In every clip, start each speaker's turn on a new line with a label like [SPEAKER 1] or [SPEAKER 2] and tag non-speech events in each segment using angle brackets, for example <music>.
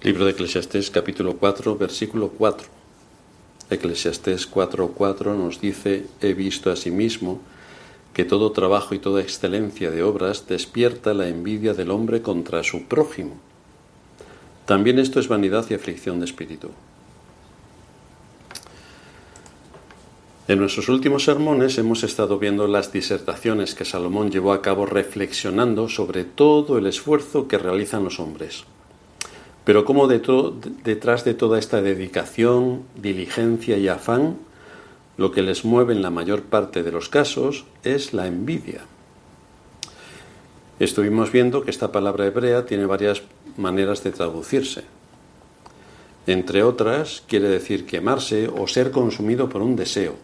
[SPEAKER 1] Libro de Eclesiastés capítulo 4 versículo 4. Eclesiastés 4:4 nos dice, he visto asimismo que todo trabajo y toda excelencia de obras despierta la envidia del hombre contra su prójimo. También esto es vanidad y aflicción de espíritu. En nuestros últimos sermones hemos estado viendo las disertaciones que Salomón llevó a cabo reflexionando sobre todo el esfuerzo que realizan los hombres. Pero como detrás de toda esta dedicación, diligencia y afán, lo que les mueve en la mayor parte de los casos es la envidia. Estuvimos viendo que esta palabra hebrea tiene varias maneras de traducirse. Entre otras, quiere decir quemarse o ser consumido por un deseo.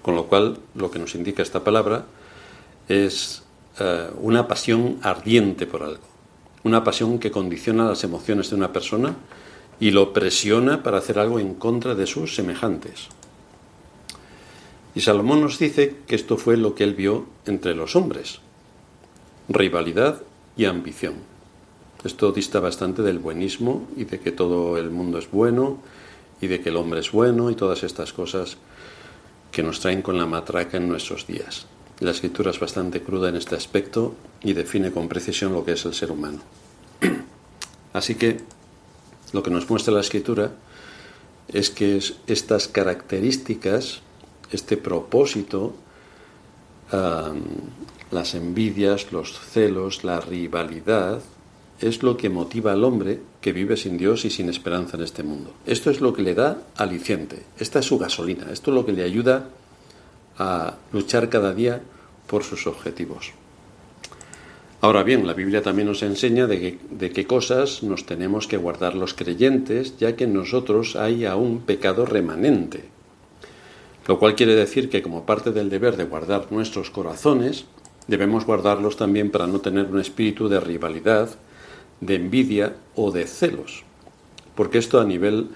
[SPEAKER 1] Con lo cual, lo que nos indica esta palabra es eh, una pasión ardiente por algo, una pasión que condiciona las emociones de una persona y lo presiona para hacer algo en contra de sus semejantes. Y Salomón nos dice que esto fue lo que él vio entre los hombres, rivalidad y ambición. Esto dista bastante del buenismo y de que todo el mundo es bueno y de que el hombre es bueno y todas estas cosas que nos traen con la matraca en nuestros días. La escritura es bastante cruda en este aspecto y define con precisión lo que es el ser humano. <clears throat> Así que lo que nos muestra la escritura es que estas características este propósito, las envidias, los celos, la rivalidad, es lo que motiva al hombre que vive sin Dios y sin esperanza en este mundo. Esto es lo que le da aliciente, esta es su gasolina, esto es lo que le ayuda a luchar cada día por sus objetivos. Ahora bien, la Biblia también nos enseña de, de qué cosas nos tenemos que guardar los creyentes, ya que en nosotros hay aún pecado remanente lo cual quiere decir que como parte del deber de guardar nuestros corazones, debemos guardarlos también para no tener un espíritu de rivalidad, de envidia o de celos, porque esto a nivel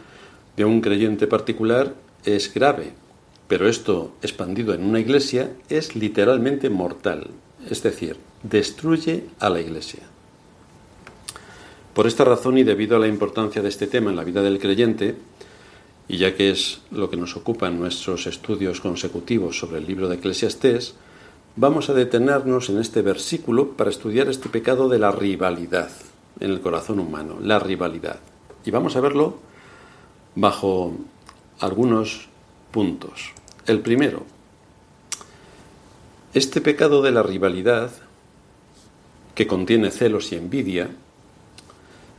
[SPEAKER 1] de un creyente particular es grave, pero esto expandido en una iglesia es literalmente mortal, es decir, destruye a la iglesia. Por esta razón y debido a la importancia de este tema en la vida del creyente, y ya que es lo que nos ocupa en nuestros estudios consecutivos sobre el libro de Eclesiastés, vamos a detenernos en este versículo para estudiar este pecado de la rivalidad en el corazón humano, la rivalidad. Y vamos a verlo bajo algunos puntos. El primero, este pecado de la rivalidad, que contiene celos y envidia,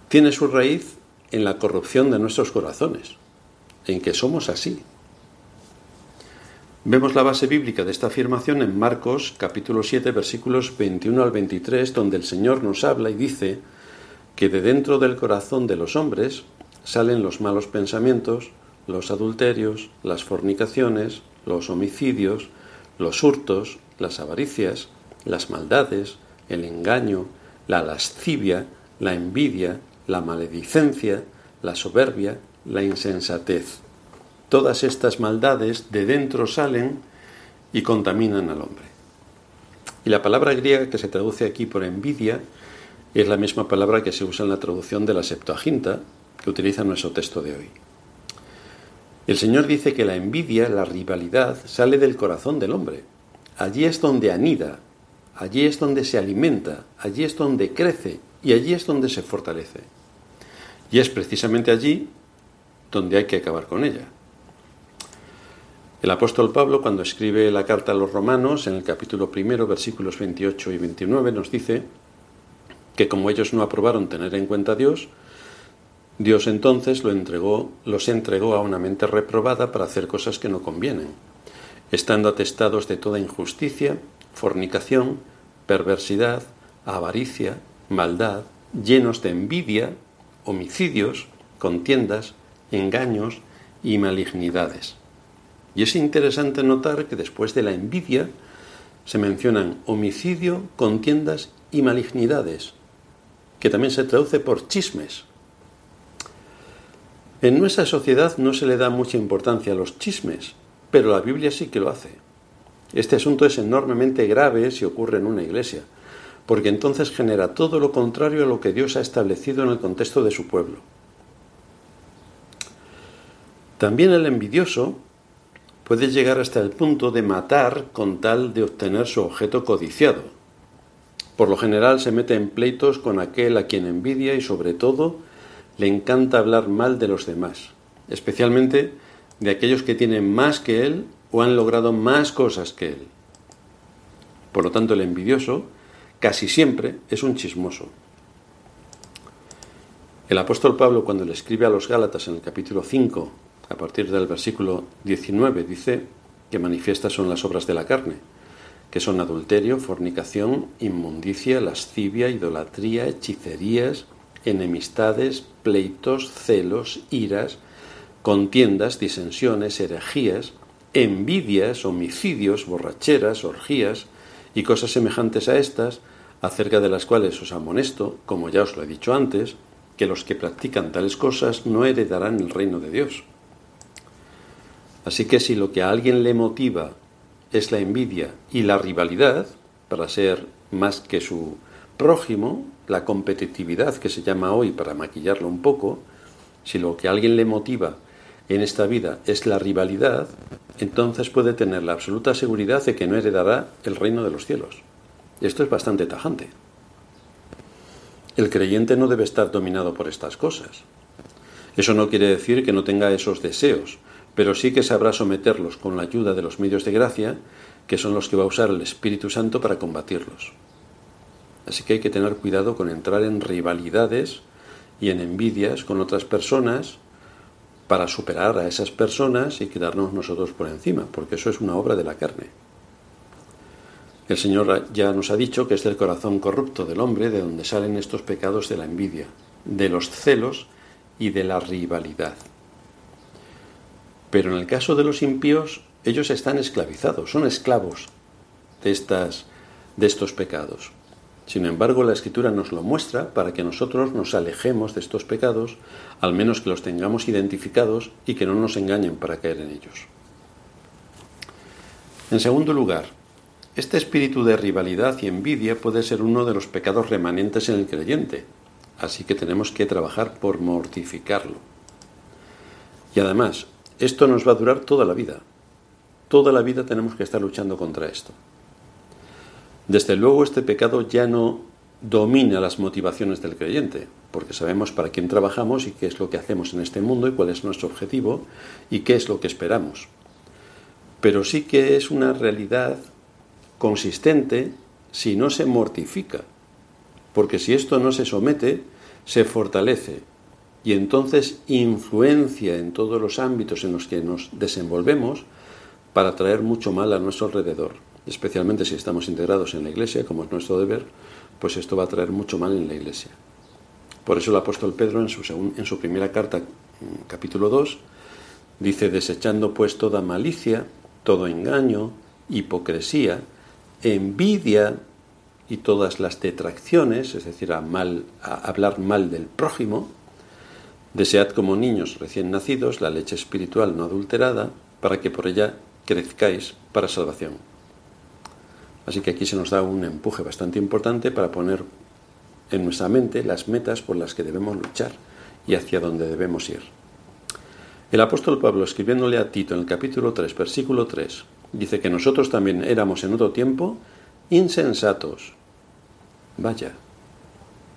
[SPEAKER 1] tiene su raíz en la corrupción de nuestros corazones en que somos así. Vemos la base bíblica de esta afirmación en Marcos capítulo 7 versículos 21 al 23, donde el Señor nos habla y dice que de dentro del corazón de los hombres salen los malos pensamientos, los adulterios, las fornicaciones, los homicidios, los hurtos, las avaricias, las maldades, el engaño, la lascivia, la envidia, la maledicencia, la soberbia, la insensatez. Todas estas maldades de dentro salen y contaminan al hombre. Y la palabra griega que se traduce aquí por envidia es la misma palabra que se usa en la traducción de la Septuaginta que utiliza nuestro texto de hoy. El Señor dice que la envidia, la rivalidad, sale del corazón del hombre. Allí es donde anida, allí es donde se alimenta, allí es donde crece y allí es donde se fortalece. Y es precisamente allí donde hay que acabar con ella. El apóstol Pablo, cuando escribe la carta a los romanos, en el capítulo primero, versículos 28 y 29, nos dice que como ellos no aprobaron tener en cuenta a Dios, Dios entonces lo entregó, los entregó a una mente reprobada para hacer cosas que no convienen, estando atestados de toda injusticia, fornicación, perversidad, avaricia, maldad, llenos de envidia, homicidios, contiendas, engaños y malignidades. Y es interesante notar que después de la envidia se mencionan homicidio, contiendas y malignidades, que también se traduce por chismes. En nuestra sociedad no se le da mucha importancia a los chismes, pero la Biblia sí que lo hace. Este asunto es enormemente grave si ocurre en una iglesia, porque entonces genera todo lo contrario a lo que Dios ha establecido en el contexto de su pueblo. También el envidioso puede llegar hasta el punto de matar con tal de obtener su objeto codiciado. Por lo general se mete en pleitos con aquel a quien envidia y sobre todo le encanta hablar mal de los demás, especialmente de aquellos que tienen más que él o han logrado más cosas que él. Por lo tanto, el envidioso casi siempre es un chismoso. El apóstol Pablo, cuando le escribe a los Gálatas en el capítulo 5, a partir del versículo 19, dice que manifiestas son las obras de la carne, que son adulterio, fornicación, inmundicia, lascivia, idolatría, hechicerías, enemistades, pleitos, celos, iras, contiendas, disensiones, herejías, envidias, homicidios, borracheras, orgías y cosas semejantes a estas, acerca de las cuales os amonesto, como ya os lo he dicho antes, que los que practican tales cosas no heredarán el reino de Dios. Así que si lo que a alguien le motiva es la envidia y la rivalidad, para ser más que su prójimo, la competitividad que se llama hoy para maquillarlo un poco, si lo que a alguien le motiva en esta vida es la rivalidad, entonces puede tener la absoluta seguridad de que no heredará el reino de los cielos. Esto es bastante tajante. El creyente no debe estar dominado por estas cosas. Eso no quiere decir que no tenga esos deseos, pero sí que sabrá someterlos con la ayuda de los medios de gracia, que son los que va a usar el Espíritu Santo para combatirlos. Así que hay que tener cuidado con entrar en rivalidades y en envidias con otras personas para superar a esas personas y quedarnos nosotros por encima, porque eso es una obra de la carne. El Señor ya nos ha dicho que es del corazón corrupto del hombre de donde salen estos pecados de la envidia, de los celos y de la rivalidad. Pero en el caso de los impíos, ellos están esclavizados, son esclavos de, estas, de estos pecados. Sin embargo, la Escritura nos lo muestra para que nosotros nos alejemos de estos pecados, al menos que los tengamos identificados y que no nos engañen para caer en ellos. En segundo lugar, este espíritu de rivalidad y envidia puede ser uno de los pecados remanentes en el creyente, así que tenemos que trabajar por mortificarlo. Y además, esto nos va a durar toda la vida. Toda la vida tenemos que estar luchando contra esto. Desde luego este pecado ya no domina las motivaciones del creyente, porque sabemos para quién trabajamos y qué es lo que hacemos en este mundo y cuál es nuestro objetivo y qué es lo que esperamos. Pero sí que es una realidad consistente si no se mortifica, porque si esto no se somete, se fortalece y entonces influencia en todos los ámbitos en los que nos desenvolvemos para traer mucho mal a nuestro alrededor especialmente si estamos integrados en la Iglesia, como es nuestro deber, pues esto va a traer mucho mal en la Iglesia. Por eso el apóstol Pedro en su, en su primera carta, capítulo 2, dice, desechando pues toda malicia, todo engaño, hipocresía, envidia y todas las detracciones, es decir, a, mal, a hablar mal del prójimo, desead como niños recién nacidos la leche espiritual no adulterada, para que por ella crezcáis para salvación. Así que aquí se nos da un empuje bastante importante para poner en nuestra mente las metas por las que debemos luchar y hacia dónde debemos ir. El apóstol Pablo, escribiéndole a Tito en el capítulo 3, versículo 3, dice que nosotros también éramos en otro tiempo insensatos. Vaya,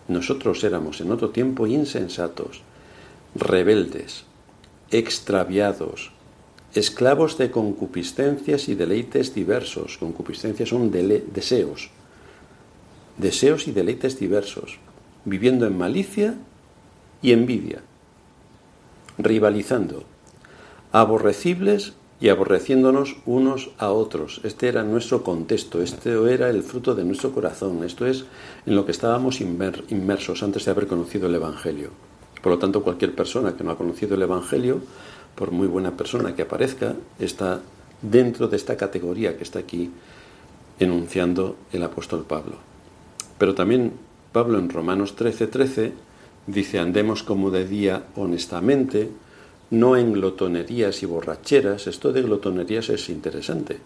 [SPEAKER 1] nosotros éramos en otro tiempo insensatos, rebeldes, extraviados, esclavos de concupiscencias y deleites diversos. Concupiscencias son deseos, deseos y deleites diversos, viviendo en malicia y envidia, rivalizando, aborrecibles y aborreciéndonos unos a otros. Este era nuestro contexto, este era el fruto de nuestro corazón, esto es en lo que estábamos inmersos antes de haber conocido el Evangelio. Por lo tanto, cualquier persona que no ha conocido el Evangelio por muy buena persona que aparezca, está dentro de esta categoría que está aquí enunciando el apóstol Pablo. Pero también Pablo en Romanos 13:13 13, dice, andemos como de día honestamente, no en glotonerías y borracheras. Esto de glotonerías es interesante,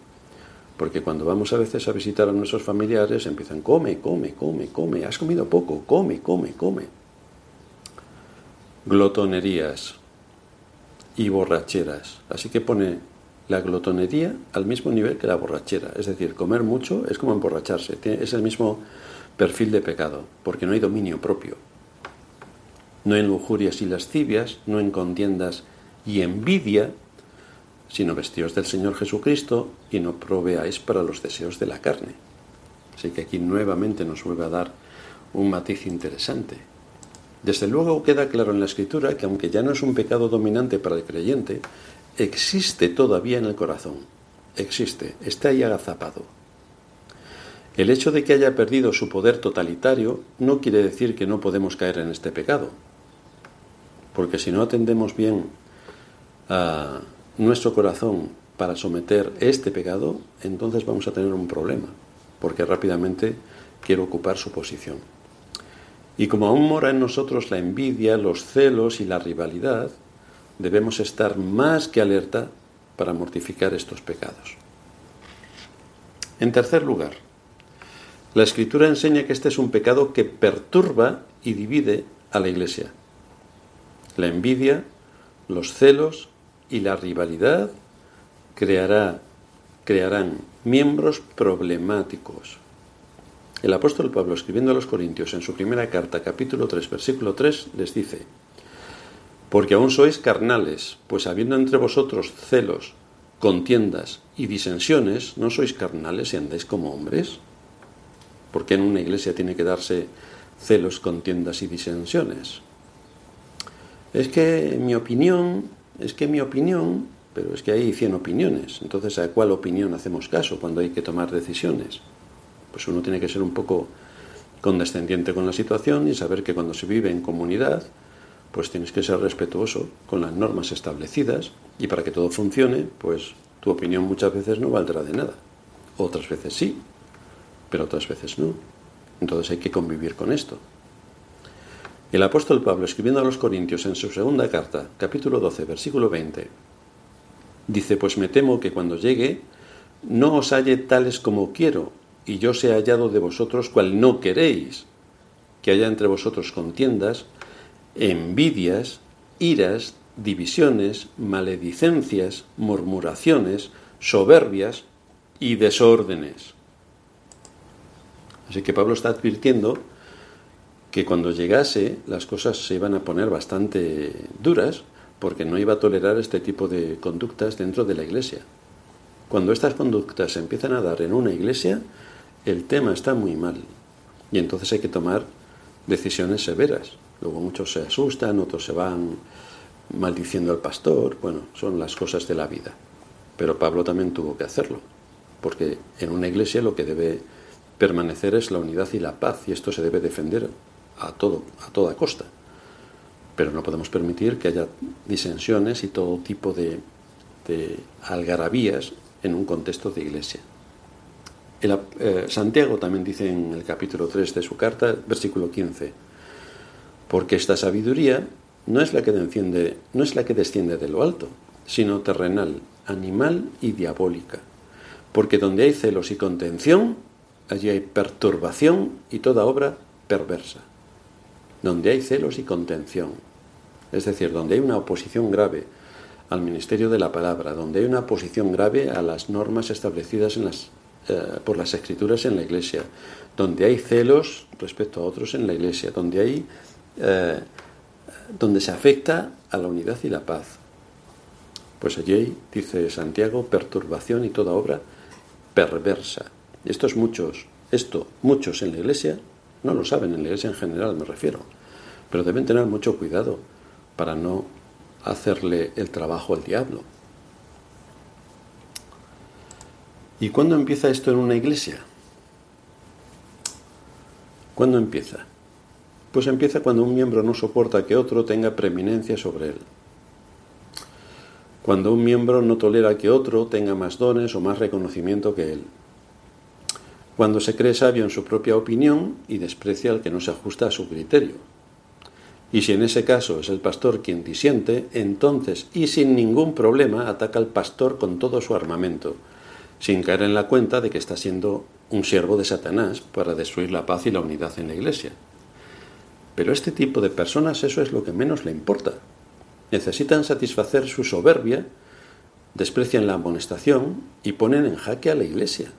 [SPEAKER 1] Porque cuando vamos a veces a visitar a nuestros familiares empiezan, come, come, come, come, has comido poco, come, come, come. Glotonerías y borracheras. Así que pone la glotonería al mismo nivel que la borrachera. Es decir, comer mucho es como emborracharse. Es el mismo perfil de pecado, porque no hay dominio propio. No en lujurias y lascivias, no en contiendas y envidia, sino vestidos del Señor Jesucristo y no proveáis para los deseos de la carne. Así que aquí nuevamente nos vuelve a dar un matiz interesante. Desde luego queda claro en la Escritura que aunque ya no es un pecado dominante para el creyente, existe todavía en el corazón. Existe, está ahí agazapado. El hecho de que haya perdido su poder totalitario no quiere decir que no podemos caer en este pecado. Porque si no atendemos bien a nuestro corazón para someter este pecado, entonces vamos a tener un problema, porque rápidamente quiero ocupar su posición. Y como aún mora en nosotros la envidia, los celos y la rivalidad, debemos estar más que alerta para mortificar estos pecados. En tercer lugar, la Escritura enseña que este es un pecado que perturba y divide a la Iglesia. La envidia, los celos y la rivalidad creará, crearán miembros problemáticos. El apóstol Pablo, escribiendo a los Corintios en su primera carta, capítulo 3, versículo 3, les dice, Porque aún sois carnales, pues habiendo entre vosotros celos, contiendas y disensiones, ¿no sois carnales y andáis como hombres? Porque en una iglesia tiene que darse celos, contiendas y disensiones? Es que mi opinión es que mi opinión, pero es que hay 100 opiniones, entonces ¿a cuál opinión hacemos caso cuando hay que tomar decisiones? Pues uno tiene que ser un poco condescendiente con la situación y saber que cuando se vive en comunidad, pues tienes que ser respetuoso con las normas establecidas y para que todo funcione, pues tu opinión muchas veces no valdrá de nada. Otras veces sí, pero otras veces no. Entonces hay que convivir con esto. El apóstol Pablo, escribiendo a los Corintios en su segunda carta, capítulo 12, versículo 20, dice, pues me temo que cuando llegue no os halle tales como quiero, y yo sea hallado de vosotros cual no queréis, que haya entre vosotros contiendas, envidias, iras, divisiones, maledicencias, murmuraciones, soberbias y desórdenes. Así que Pablo está advirtiendo que cuando llegase las cosas se iban a poner bastante duras porque no iba a tolerar este tipo de conductas dentro de la iglesia. Cuando estas conductas se empiezan a dar en una iglesia, el tema está muy mal y entonces hay que tomar decisiones severas. Luego muchos se asustan, otros se van maldiciendo al pastor, bueno, son las cosas de la vida. Pero Pablo también tuvo que hacerlo, porque en una iglesia lo que debe permanecer es la unidad y la paz, y esto se debe defender a, todo, a toda costa. Pero no podemos permitir que haya disensiones y todo tipo de, de algarabías en un contexto de iglesia. Eh, Santiago también dice en el capítulo 3 de su carta, versículo 15, porque esta sabiduría no es la que desciende, no es la que desciende de lo alto, sino terrenal, animal y diabólica. Porque donde hay celos y contención, allí hay perturbación y toda obra perversa donde hay celos y contención, es decir, donde hay una oposición grave al ministerio de la palabra, donde hay una oposición grave a las normas establecidas en las, eh, por las escrituras en la iglesia, donde hay celos respecto a otros en la iglesia, donde hay eh, donde se afecta a la unidad y la paz. Pues allí dice Santiago, perturbación y toda obra perversa. Estos muchos, esto muchos en la iglesia no lo saben, en la iglesia en general me refiero. Pero deben tener mucho cuidado para no hacerle el trabajo al diablo. ¿Y cuándo empieza esto en una iglesia? ¿Cuándo empieza? Pues empieza cuando un miembro no soporta que otro tenga preeminencia sobre él. Cuando un miembro no tolera que otro tenga más dones o más reconocimiento que él cuando se cree sabio en su propia opinión y desprecia al que no se ajusta a su criterio. Y si en ese caso es el pastor quien disiente, entonces y sin ningún problema ataca al pastor con todo su armamento, sin caer en la cuenta de que está siendo un siervo de Satanás para destruir la paz y la unidad en la iglesia. Pero a este tipo de personas eso es lo que menos le importa. Necesitan satisfacer su soberbia, desprecian la amonestación y ponen en jaque a la iglesia.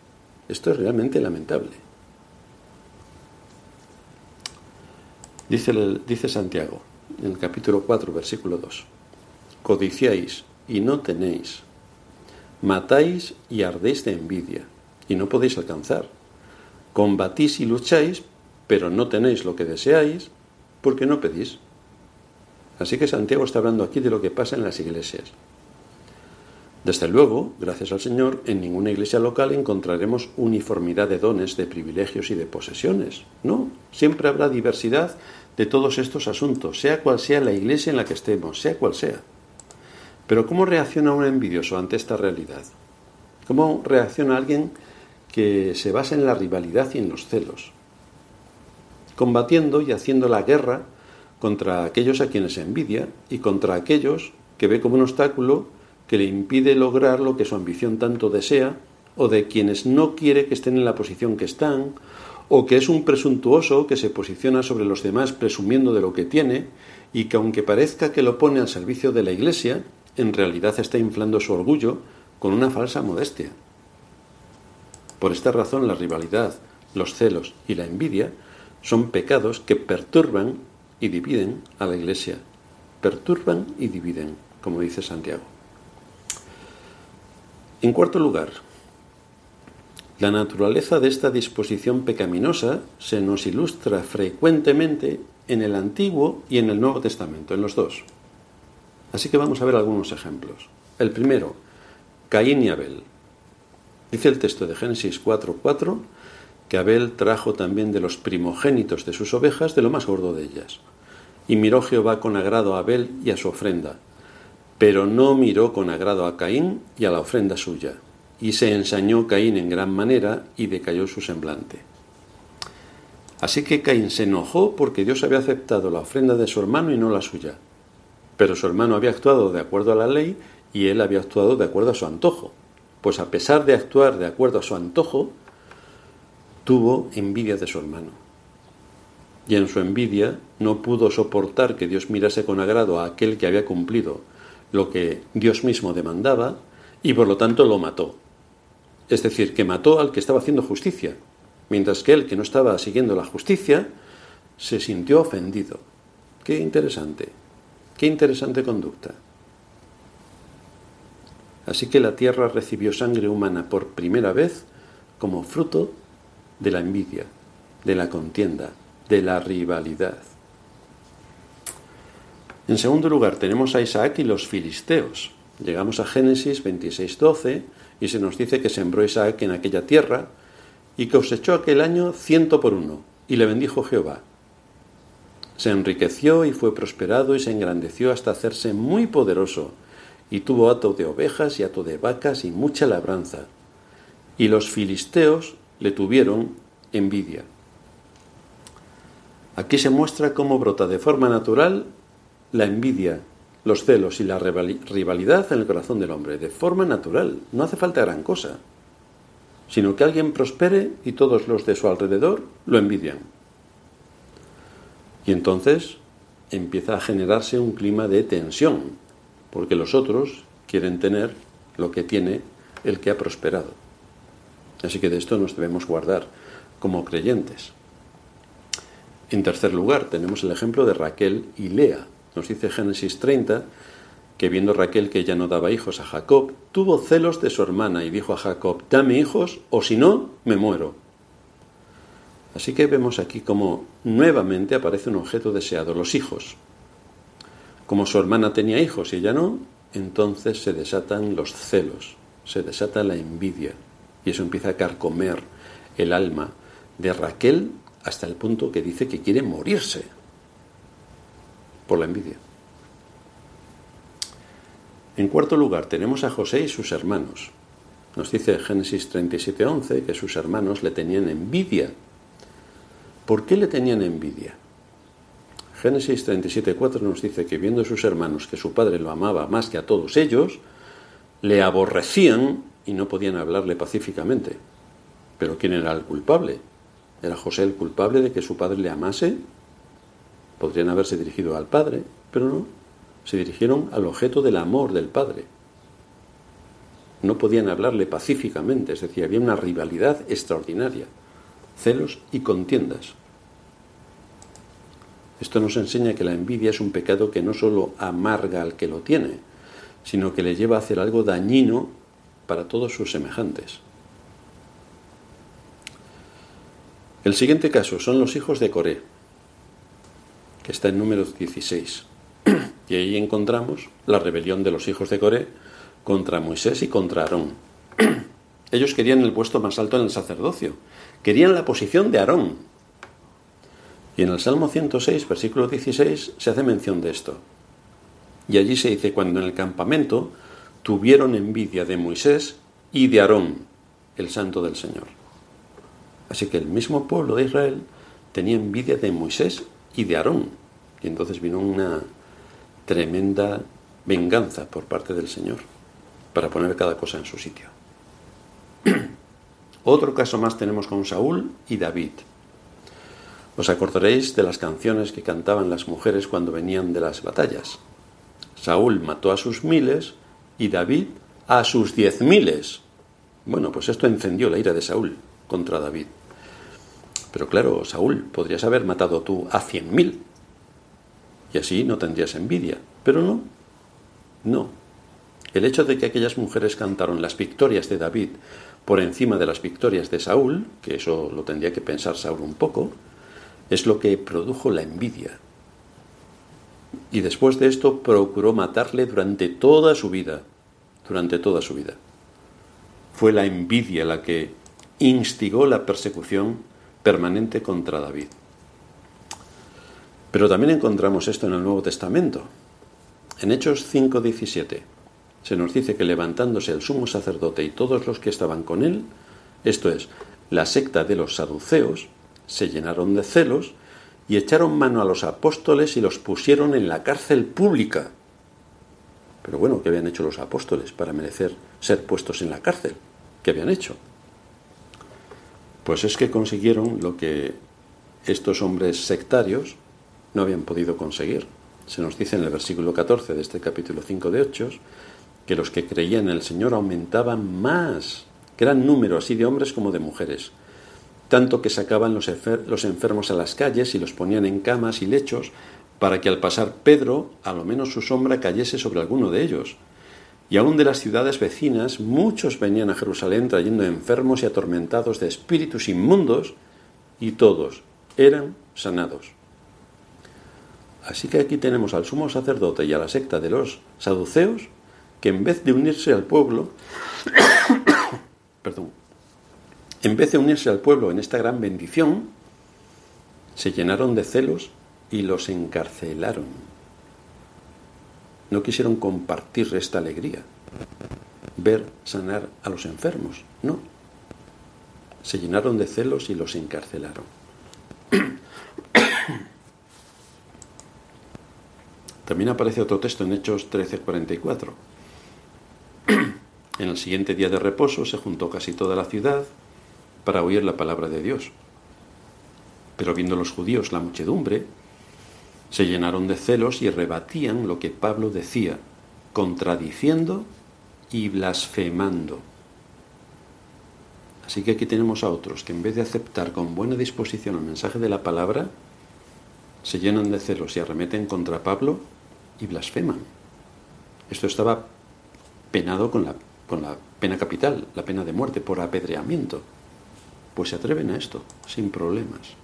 [SPEAKER 1] Esto es realmente lamentable. Dice, Santiago en el capítulo 4, versículo 2. Codiciáis y no tenéis. Matáis y ardéis de envidia y no podéis alcanzar. Combatís y lucháis, pero no tenéis lo que deseáis porque no pedís. Así que Santiago está hablando aquí de lo que pasa en las iglesias. Desde luego, gracias al Señor, en ninguna iglesia local encontraremos uniformidad de dones, de privilegios y de posesiones. No, siempre habrá diversidad de todos estos asuntos, sea cual sea la iglesia en la que estemos, sea cual sea. Pero ¿cómo reacciona un envidioso ante esta realidad? ¿Cómo reacciona alguien que se basa en la rivalidad y en los celos? Combatiendo y haciendo la guerra contra aquellos a quienes envidia y contra aquellos que ve como un obstáculo que le impide lograr lo que su ambición tanto desea, o de quienes no quiere que estén en la posición que están, o que es un presuntuoso que se posiciona sobre los demás presumiendo de lo que tiene y que aunque parezca que lo pone al servicio de la Iglesia, en realidad está inflando su orgullo con una falsa modestia. Por esta razón la rivalidad, los celos y la envidia son pecados que perturban y dividen a la Iglesia. Perturban y dividen, como dice Santiago. En cuarto lugar, la naturaleza de esta disposición pecaminosa se nos ilustra frecuentemente en el Antiguo y en el Nuevo Testamento, en los dos. Así que vamos a ver algunos ejemplos. El primero, Caín y Abel. Dice el texto de Génesis 4:4 que Abel trajo también de los primogénitos de sus ovejas de lo más gordo de ellas. Y miró Jehová con agrado a Abel y a su ofrenda, pero no miró con agrado a Caín y a la ofrenda suya y se ensañó Caín en gran manera y decayó su semblante. Así que Caín se enojó porque Dios había aceptado la ofrenda de su hermano y no la suya. Pero su hermano había actuado de acuerdo a la ley y él había actuado de acuerdo a su antojo. Pues a pesar de actuar de acuerdo a su antojo, tuvo envidia de su hermano. Y en su envidia no pudo soportar que Dios mirase con agrado a aquel que había cumplido lo que Dios mismo demandaba y por lo tanto lo mató. Es decir, que mató al que estaba haciendo justicia, mientras que él, que no estaba siguiendo la justicia, se sintió ofendido. Qué interesante, qué interesante conducta. Así que la tierra recibió sangre humana por primera vez como fruto de la envidia, de la contienda, de la rivalidad. En segundo lugar, tenemos a Isaac y los filisteos. Llegamos a Génesis 26.12 y se nos dice que sembró Isaac en aquella tierra y cosechó aquel año ciento por uno, y le bendijo Jehová. Se enriqueció y fue prosperado y se engrandeció hasta hacerse muy poderoso, y tuvo hato de ovejas y hato de vacas y mucha labranza. Y los filisteos le tuvieron envidia. Aquí se muestra cómo brota de forma natural la envidia los celos y la rivalidad en el corazón del hombre, de forma natural. No hace falta gran cosa, sino que alguien prospere y todos los de su alrededor lo envidian. Y entonces empieza a generarse un clima de tensión, porque los otros quieren tener lo que tiene el que ha prosperado. Así que de esto nos debemos guardar como creyentes. En tercer lugar, tenemos el ejemplo de Raquel y Lea. Nos dice Génesis 30 que viendo Raquel que ella no daba hijos a Jacob, tuvo celos de su hermana y dijo a Jacob, dame hijos o si no, me muero. Así que vemos aquí como nuevamente aparece un objeto deseado, los hijos. Como su hermana tenía hijos y ella no, entonces se desatan los celos, se desata la envidia y eso empieza a carcomer el alma de Raquel hasta el punto que dice que quiere morirse por la envidia. En cuarto lugar, tenemos a José y sus hermanos. Nos dice Génesis 37:11 que sus hermanos le tenían envidia. ¿Por qué le tenían envidia? Génesis 37:4 nos dice que viendo sus hermanos que su padre lo amaba más que a todos ellos, le aborrecían y no podían hablarle pacíficamente. Pero ¿quién era el culpable? ¿Era José el culpable de que su padre le amase? Podrían haberse dirigido al padre, pero no. Se dirigieron al objeto del amor del padre. No podían hablarle pacíficamente, es decir, había una rivalidad extraordinaria, celos y contiendas. Esto nos enseña que la envidia es un pecado que no solo amarga al que lo tiene, sino que le lleva a hacer algo dañino para todos sus semejantes. El siguiente caso son los hijos de Coré, que está en número 16. <clears throat> Y ahí encontramos la rebelión de los hijos de Coré contra Moisés y contra Aarón. Ellos querían el puesto más alto en el sacerdocio, querían la posición de Aarón, y en el Salmo 106, versículo 16, se hace mención de esto. Y allí se dice, cuando en el campamento tuvieron envidia de Moisés y de Aarón, el santo del Señor. Así que el mismo pueblo de Israel tenía envidia de Moisés y de Aarón. Y entonces vino una tremenda venganza por parte del Señor para poner cada cosa en su sitio. <clears throat> Otro caso más tenemos con Saúl y David. Os acordaréis de las canciones que cantaban las mujeres cuando venían de las batallas. Saúl mató a sus miles y David a sus diez miles. Bueno, pues esto encendió la ira de Saúl contra David. Pero claro, Saúl, podrías haber matado tú a cien mil. Y así no tendrías envidia. Pero no, no. El hecho de que aquellas mujeres cantaron las victorias de David por encima de las victorias de Saúl, que eso lo tendría que pensar Saúl un poco, es lo que produjo la envidia. Y después de esto procuró matarle durante toda su vida, durante toda su vida. Fue la envidia la que instigó la persecución permanente contra David. Pero también encontramos esto en el Nuevo Testamento. En Hechos 5:17 se nos dice que levantándose el sumo sacerdote y todos los que estaban con él, esto es, la secta de los saduceos, se llenaron de celos y echaron mano a los apóstoles y los pusieron en la cárcel pública. Pero bueno, ¿qué habían hecho los apóstoles para merecer ser puestos en la cárcel? ¿Qué habían hecho? Pues es que consiguieron lo que estos hombres sectarios no habían podido conseguir. Se nos dice en el versículo 14 de este capítulo 5 de Hechos que los que creían en el Señor aumentaban más, gran número así de hombres como de mujeres tanto que sacaban los, enfermos a las calles y los ponían en camas y lechos para que al pasar Pedro, a lo menos su sombra cayese sobre alguno de ellos. Y aun de las ciudades vecinas, muchos venían a Jerusalén trayendo enfermos y atormentados de espíritus inmundos, y todos eran sanados. Así que aquí tenemos al sumo sacerdote y a la secta de los saduceos, que en vez de unirse al pueblo, <coughs> perdón, en vez de unirse al pueblo en esta gran bendición, se llenaron de celos y los encarcelaron. No quisieron compartir esta alegría, ver sanar a los enfermos, no. Se llenaron de celos y los encarcelaron. <coughs> También aparece otro texto en Hechos 13:44. En el siguiente día de reposo se juntó casi toda la ciudad para oír la palabra de Dios. Pero viendo los judíos la muchedumbre, se llenaron de celos y rebatían lo que Pablo decía, contradiciendo y blasfemando. Así que aquí tenemos a otros que en vez de aceptar con buena disposición el mensaje de la palabra, se llenan de celos y arremeten contra Pablo y blasfeman. Esto estaba penado con la, con la pena capital, la pena de muerte por apedreamiento pues se atreven a esto, sin problemas.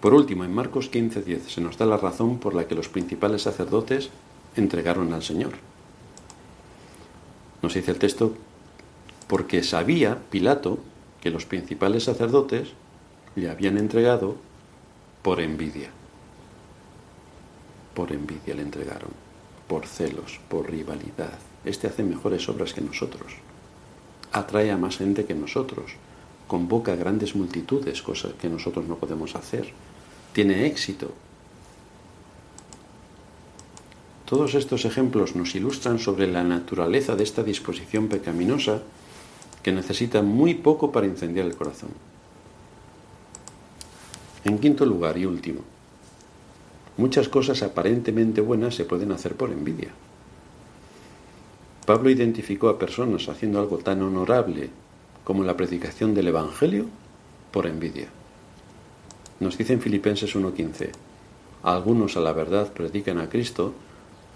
[SPEAKER 1] Por último, en Marcos 15:10 se nos da la razón por la que los principales sacerdotes entregaron al Señor. Nos dice el texto, porque sabía Pilato que los principales sacerdotes le habían entregado por envidia. Por envidia le entregaron, por celos, por rivalidad. Este hace mejores obras que nosotros atrae a más gente que nosotros, convoca grandes multitudes, cosas que nosotros no podemos hacer, tiene éxito. Todos estos ejemplos nos ilustran sobre la naturaleza de esta disposición pecaminosa que necesita muy poco para incendiar el corazón. En quinto lugar y último, muchas cosas aparentemente buenas se pueden hacer por envidia. Pablo identificó a personas haciendo algo tan honorable como la predicación del Evangelio por envidia. Nos dice en Filipenses 1.15, algunos a la verdad predican a Cristo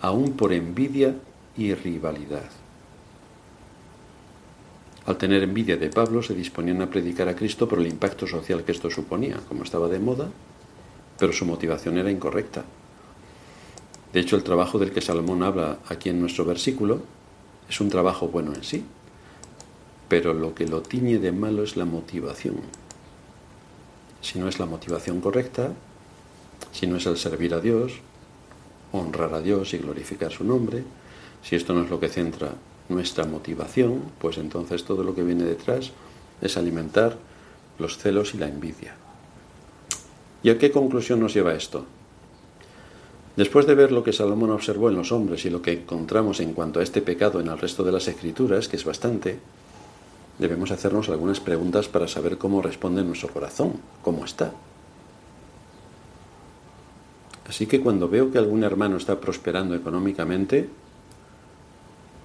[SPEAKER 1] aún por envidia y rivalidad. Al tener envidia de Pablo se disponían a predicar a Cristo por el impacto social que esto suponía, como estaba de moda, pero su motivación era incorrecta. De hecho, el trabajo del que Salomón habla aquí en nuestro versículo es un trabajo bueno en sí, pero lo que lo tiñe de malo es la motivación. Si no es la motivación correcta, si no es el servir a Dios, honrar a Dios y glorificar su nombre, si esto no es lo que centra nuestra motivación, pues entonces todo lo que viene detrás es alimentar los celos y la envidia. ¿Y a qué conclusión nos lleva esto? Después de ver lo que Salomón observó en los hombres y lo que encontramos en cuanto a este pecado en el resto de las escrituras, que es bastante, debemos hacernos algunas preguntas para saber cómo responde nuestro corazón, cómo está. Así que cuando veo que algún hermano está prosperando económicamente,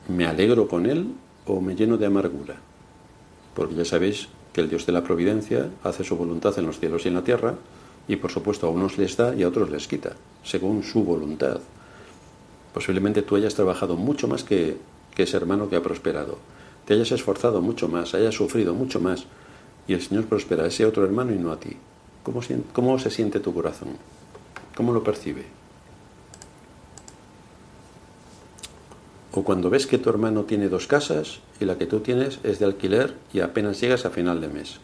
[SPEAKER 1] ¿me alegro con él o me lleno de amargura? Porque ya sabéis que el Dios de la providencia hace su voluntad en los cielos y en la tierra, y por supuesto a unos les da y a otros les quita, según su voluntad. Posiblemente tú hayas trabajado mucho más que, ese hermano que ha prosperado, te hayas esforzado mucho más, hayas sufrido mucho más, y el Señor prospera a ese otro hermano y no a ti. ¿Cómo, cómo se siente tu corazón? ¿Cómo lo percibe? O cuando ves que tu hermano tiene dos casas y la que tú tienes es de alquiler y apenas llegas a final de mes.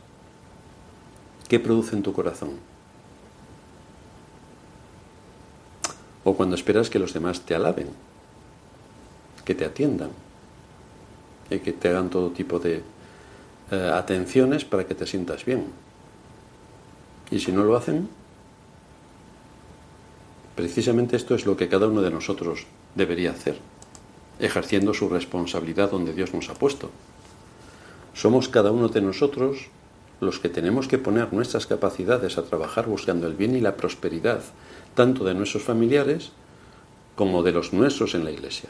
[SPEAKER 1] ¿Qué produce en tu corazón? O cuando esperas que los demás te alaben, que te atiendan y que te hagan todo tipo de eh, atenciones para que te sientas bien. Y si no lo hacen, precisamente esto es lo que cada uno de nosotros debería hacer, ejerciendo su responsabilidad donde Dios nos ha puesto. Somos cada uno de nosotros los que tenemos que poner nuestras capacidades a trabajar buscando el bien y la prosperidad tanto de nuestros familiares como de los nuestros en la iglesia.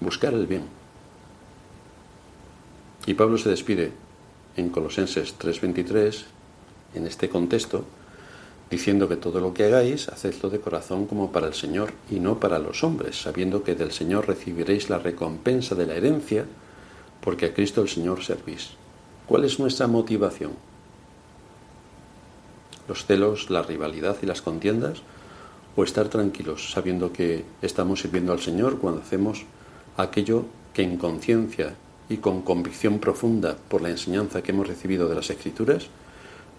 [SPEAKER 1] Buscar el bien. Y Pablo se despide en Colosenses 3:23, en este contexto, diciendo que todo lo que hagáis, hacedlo de corazón como para el Señor y no para los hombres, sabiendo que del Señor recibiréis la recompensa de la herencia, porque a Cristo el Señor servís. ¿Cuál es nuestra motivación? los celos, la rivalidad y las contiendas, o estar tranquilos sabiendo que estamos sirviendo al Señor cuando hacemos aquello que en conciencia y con convicción profunda por la enseñanza que hemos recibido de las Escrituras,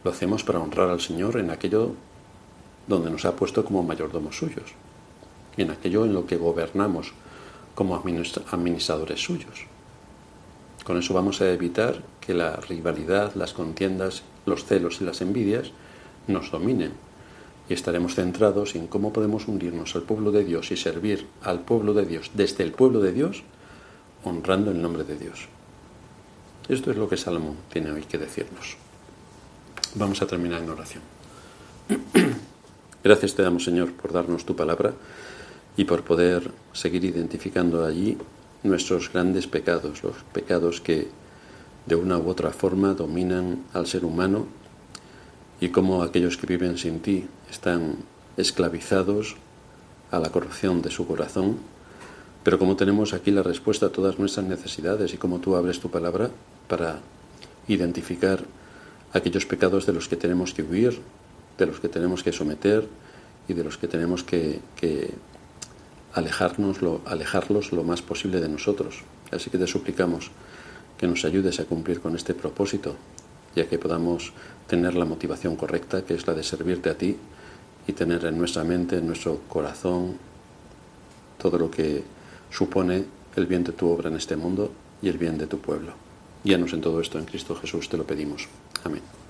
[SPEAKER 1] lo hacemos para honrar al Señor en aquello donde nos ha puesto como mayordomos suyos, en aquello en lo que gobernamos como administradores suyos. Con eso vamos a evitar que la rivalidad, las contiendas, los celos y las envidias nos dominen y estaremos centrados en cómo podemos unirnos al pueblo de Dios y servir al pueblo de Dios desde el pueblo de Dios, honrando el nombre de Dios. Esto es lo que Salomón tiene hoy que decirnos. Vamos a terminar en oración. <clears throat> Gracias te damos, Señor, por darnos tu palabra y por poder seguir identificando allí nuestros grandes pecados, los pecados que de una u otra forma dominan al ser humano y cómo aquellos que viven sin ti están esclavizados a la corrupción de su corazón, pero como tenemos aquí la respuesta a todas nuestras necesidades y como tú abres tu palabra para identificar aquellos pecados de los que tenemos que huir, de los que tenemos que someter y de los que tenemos que, alejarnos, alejarlos lo más posible de nosotros. Así que te suplicamos que nos ayudes a cumplir con este propósito, ya que podamos tener la motivación correcta, que es la de servirte a ti y tener en nuestra mente, en nuestro corazón, todo lo que supone el bien de tu obra en este mundo y el bien de tu pueblo. Guíanos en todo esto en Cristo Jesús, te lo pedimos. Amén.